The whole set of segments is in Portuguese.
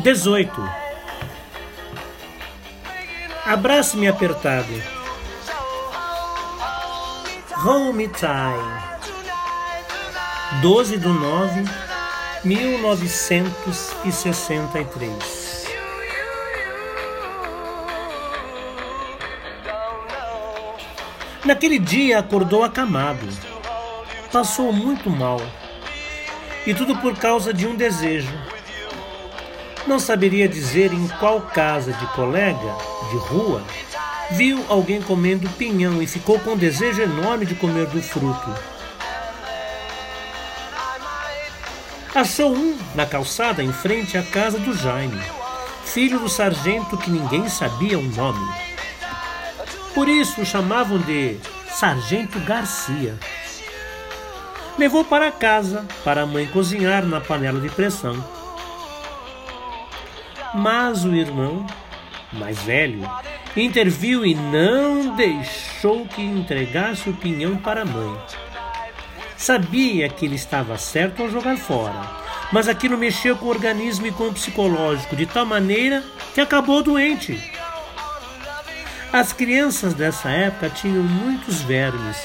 18. Abrace-me apertado. Home Time. 12 de 9, 1963. Naquele dia acordou acamado. Passou muito mal. E tudo por causa de um desejo não saberia dizer em qual casa de colega, de rua, viu alguém comendo pinhão e ficou com um desejo enorme de comer do fruto. Achou um na calçada em frente à casa do Jaime, filho do sargento que ninguém sabia o nome. Por isso o chamavam de Sargento Garcia. Levou para casa para a mãe cozinhar na panela de pressão. Mas o irmão, mais velho, interviu e não deixou que entregasse o pinhão para a mãe. Sabia que ele estava certo ao jogar fora, mas aquilo mexeu com o organismo e com o psicológico de tal maneira que acabou doente. As crianças dessa época tinham muitos vermes,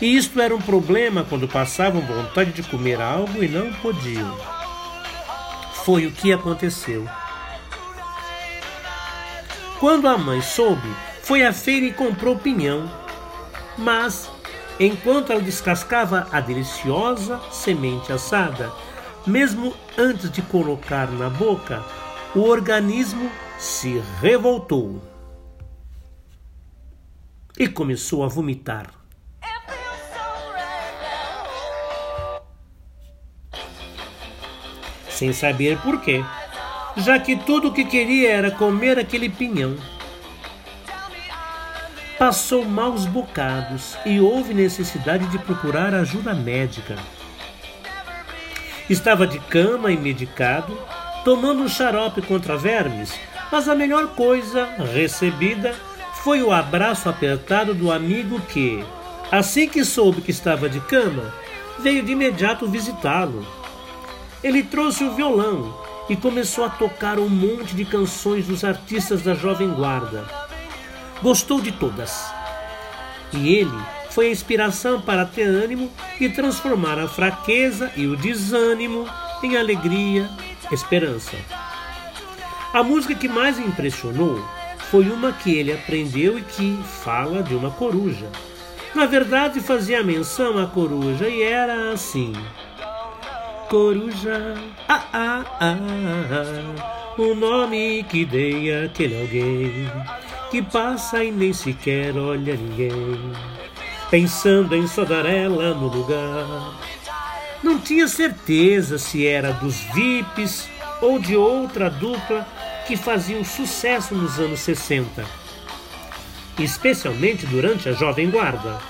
e isto era um problema quando passavam vontade de comer algo e não podiam. Foi o que aconteceu. Quando a mãe soube, foi à feira e comprou pinhão. Mas, enquanto ela descascava a deliciosa semente assada, mesmo antes de colocar na boca, o organismo se revoltou e começou a vomitar. Sem saber por quê já que tudo o que queria era comer aquele pinhão. Passou maus bocados e houve necessidade de procurar ajuda médica. Estava de cama e medicado, tomando um xarope contra vermes, mas a melhor coisa recebida foi o abraço apertado do amigo que, assim que soube que estava de cama, veio de imediato visitá-lo. Ele trouxe o violão e começou a tocar um monte de canções dos artistas da Jovem Guarda. Gostou de todas. E ele foi a inspiração para ter ânimo e transformar a fraqueza e o desânimo em alegria, esperança. A música que mais impressionou foi uma que ele aprendeu e que fala de uma coruja. Na verdade, fazia menção à coruja e era assim coruja. Ah, ah, ah, ah, o nome que dei àquele alguém que passa e nem sequer olha ninguém, pensando em só dar ela no lugar. Não tinha certeza se era dos VIPs ou de outra dupla que faziam sucesso nos anos 60, especialmente durante a Jovem Guarda.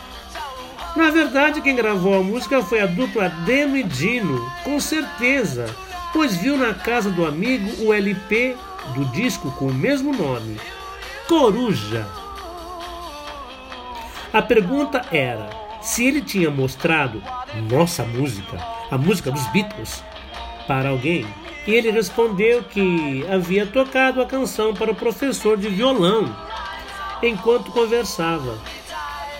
Na verdade, quem gravou a música foi a dupla Deno e Dino, com certeza, pois viu na casa do amigo o LP do disco com o mesmo nome, Coruja. A pergunta era se ele tinha mostrado nossa música, a música dos Beatles, para alguém. E ele respondeu que havia tocado a canção para o professor de violão enquanto conversava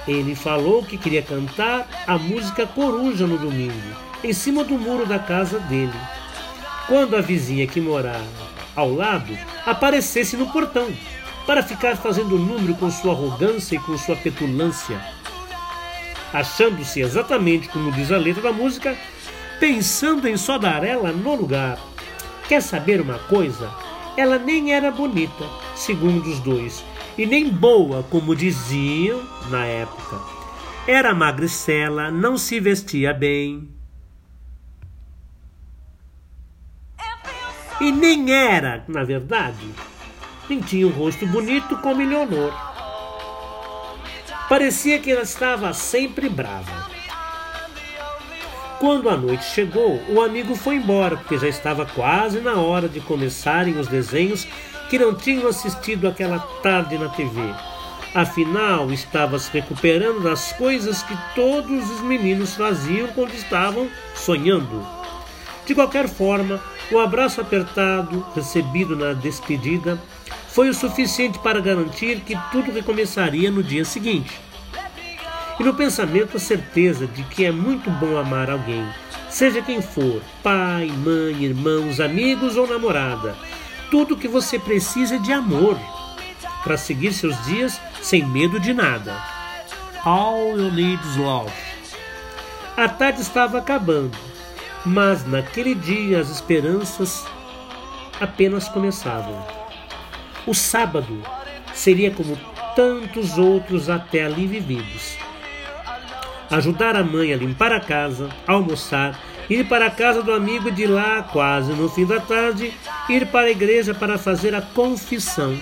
ele falou que queria cantar a música Coruja no domingo, em cima do muro da casa dele. Quando a vizinha que morava ao lado aparecesse no portão, para ficar fazendo número com sua arrogância e com sua petulância. Achando-se exatamente como diz a letra da música, pensando em só dar ela no lugar. Quer saber uma coisa? Ela nem era bonita, segundo os dois, e nem boa, como diziam na época. Era magricela, não se vestia bem. E nem era, na verdade, nem tinha um rosto bonito como Eleonor. Parecia que ela estava sempre brava. Quando a noite chegou, o amigo foi embora, porque já estava quase na hora de começarem os desenhos que não tinham assistido aquela tarde na TV. Afinal, estava se recuperando das coisas que todos os meninos faziam quando estavam sonhando. De qualquer forma, O abraço apertado recebido na despedida foi o suficiente para garantir que tudo recomeçaria no dia seguinte. E no pensamento a certeza de que é muito bom amar alguém, seja quem for, pai, mãe, irmãos, amigos ou namorada. Tudo o que você precisa de amor para seguir seus dias sem medo de nada. All you need is love. A tarde estava acabando, mas naquele dia as esperanças apenas começavam. O sábado seria como tantos outros até ali vividos. Ajudar a mãe a limpar a casa, almoçar, ir para a casa do amigo e de lá, quase no fim da tarde, ir para a igreja para fazer a confissão.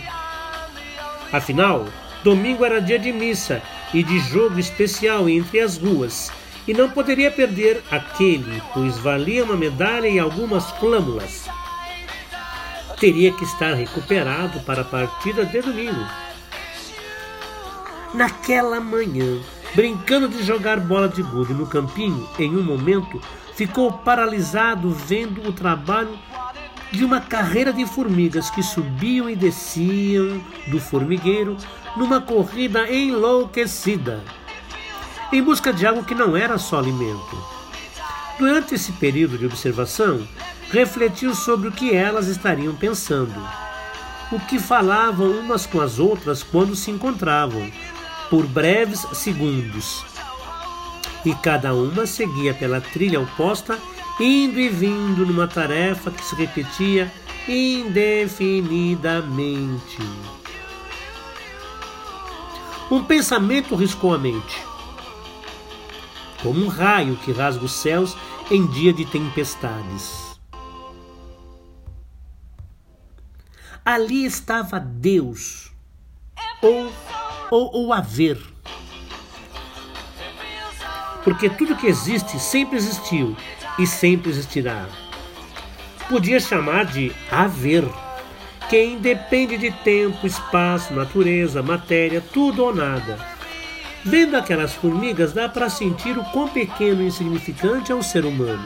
Afinal, domingo era dia de missa e de jogo especial entre as ruas, e não poderia perder aquele, pois valia uma medalha e algumas flâmulas teria que estar recuperado para a partida de domingo. Naquela manhã, brincando de jogar bola de gude no campinho, em um momento ficou paralisado vendo o trabalho de uma carreira de formigas que subiam e desciam do formigueiro numa corrida enlouquecida, em busca de algo que não era só alimento. Durante esse período de observação, refletiu sobre o que elas estariam pensando, o que falavam umas com as outras quando se encontravam, por breves segundos. E cada uma seguia pela trilha oposta, indo e vindo numa tarefa que se repetia indefinidamente. Um pensamento riscou a mente, como um raio que rasga os céus em dia de tempestades. ali estava Deus, ou, ou, ou haver. Porque tudo que existe sempre existiu e sempre existirá. Podia chamar de haver, que independe de tempo, espaço, natureza, matéria, tudo ou nada. Vendo aquelas formigas, dá para sentir o quão pequeno e insignificante é o ser humano.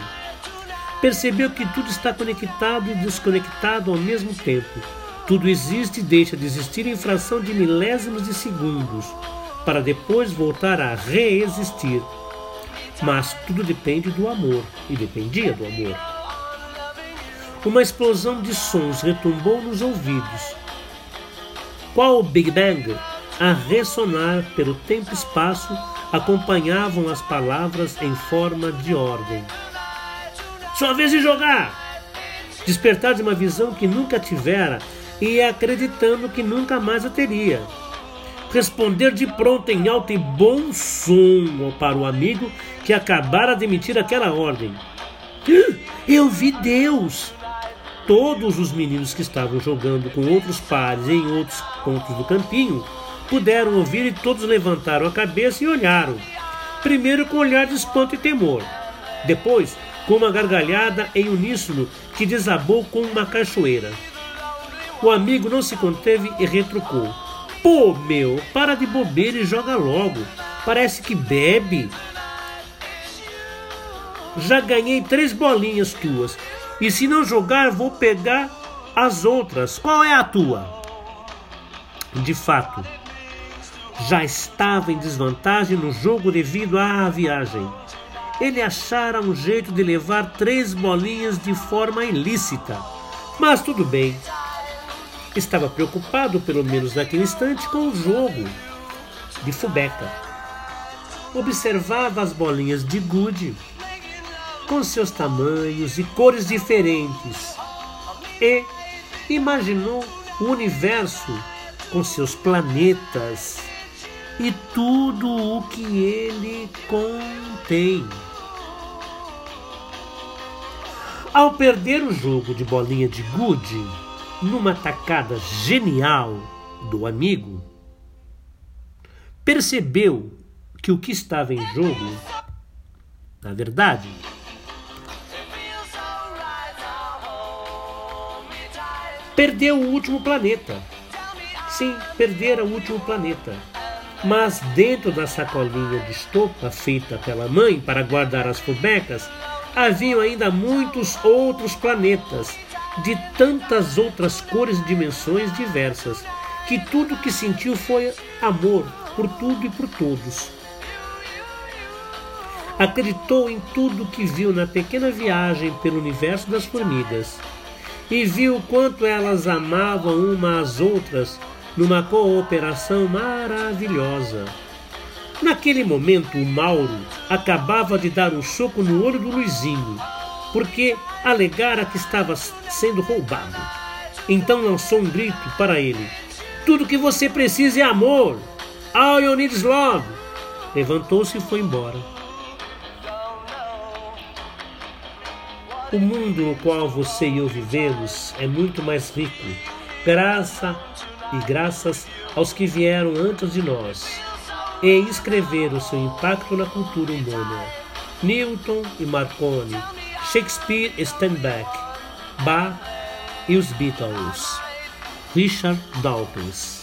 Percebeu que tudo está conectado e desconectado ao mesmo tempo tudo existe e deixa de existir em fração de milésimos de segundos, para depois voltar a reexistir. Mas tudo depende do amor, e dependia do amor. Uma explosão de sons retumbou nos ouvidos. Qual o Big Bang, a ressonar pelo tempo e espaço, acompanhavam as palavras em forma de ordem. Sua vez de jogar! Despertar de uma visão que nunca tivera e acreditando que nunca mais a teria. Responder de pronto em alto e bom som para o amigo que acabara de emitir aquela ordem. Eu vi Deus! Todos os meninos que estavam jogando com outros pares em outros pontos do campinho puderam ouvir e todos levantaram a cabeça e olharam. Primeiro com olhar de espanto e temor. Depois, com uma gargalhada em uníssono que desabou com uma cachoeira. O amigo não se conteve e retrucou. Pô, meu, para de bobeira e joga logo. Parece que bebe. Já ganhei três bolinhas tuas. E se não jogar, vou pegar as outras. Qual é a tua? De fato, já estava em desvantagem no jogo devido à viagem. Ele achara um jeito de levar três bolinhas de forma ilícita. Mas tudo bem, estava preocupado, pelo menos naquele instante, com o jogo de Fubeca. Observava as bolinhas de gude com seus tamanhos e cores diferentes e imaginou o universo com seus planetas e tudo o que ele contém. Ao perder o jogo de bolinha de gude, numa tacada genial do amigo, percebeu que o que estava em jogo, na verdade, perdeu o último planeta. Sim, perdera o último planeta. Mas dentro da sacolinha de estopa feita pela mãe para guardar as fubecas, haviam ainda muitos outros planetas, de tantas outras cores e dimensões diversas, que tudo que sentiu foi amor por tudo e por todos. Acreditou em tudo que viu na pequena viagem pelo universo das formigas e viu quanto elas amavam uma às outras numa cooperação maravilhosa. Naquele momento, o Mauro acabava de dar um soco no olho do Luizinho, porque alegara que estava sendo roubado. Então lançou um grito para ele: Tudo que você precisa é amor! All you need is love! Levantou-se e foi embora. O mundo no qual você e eu vivemos é muito mais rico, graça e graças aos que vieram antes de nós e escreveram seu impacto na cultura humana. Newton e Marconi, Shakespeare e Steinbeck, Bach e Beatles. Richard Dawkins.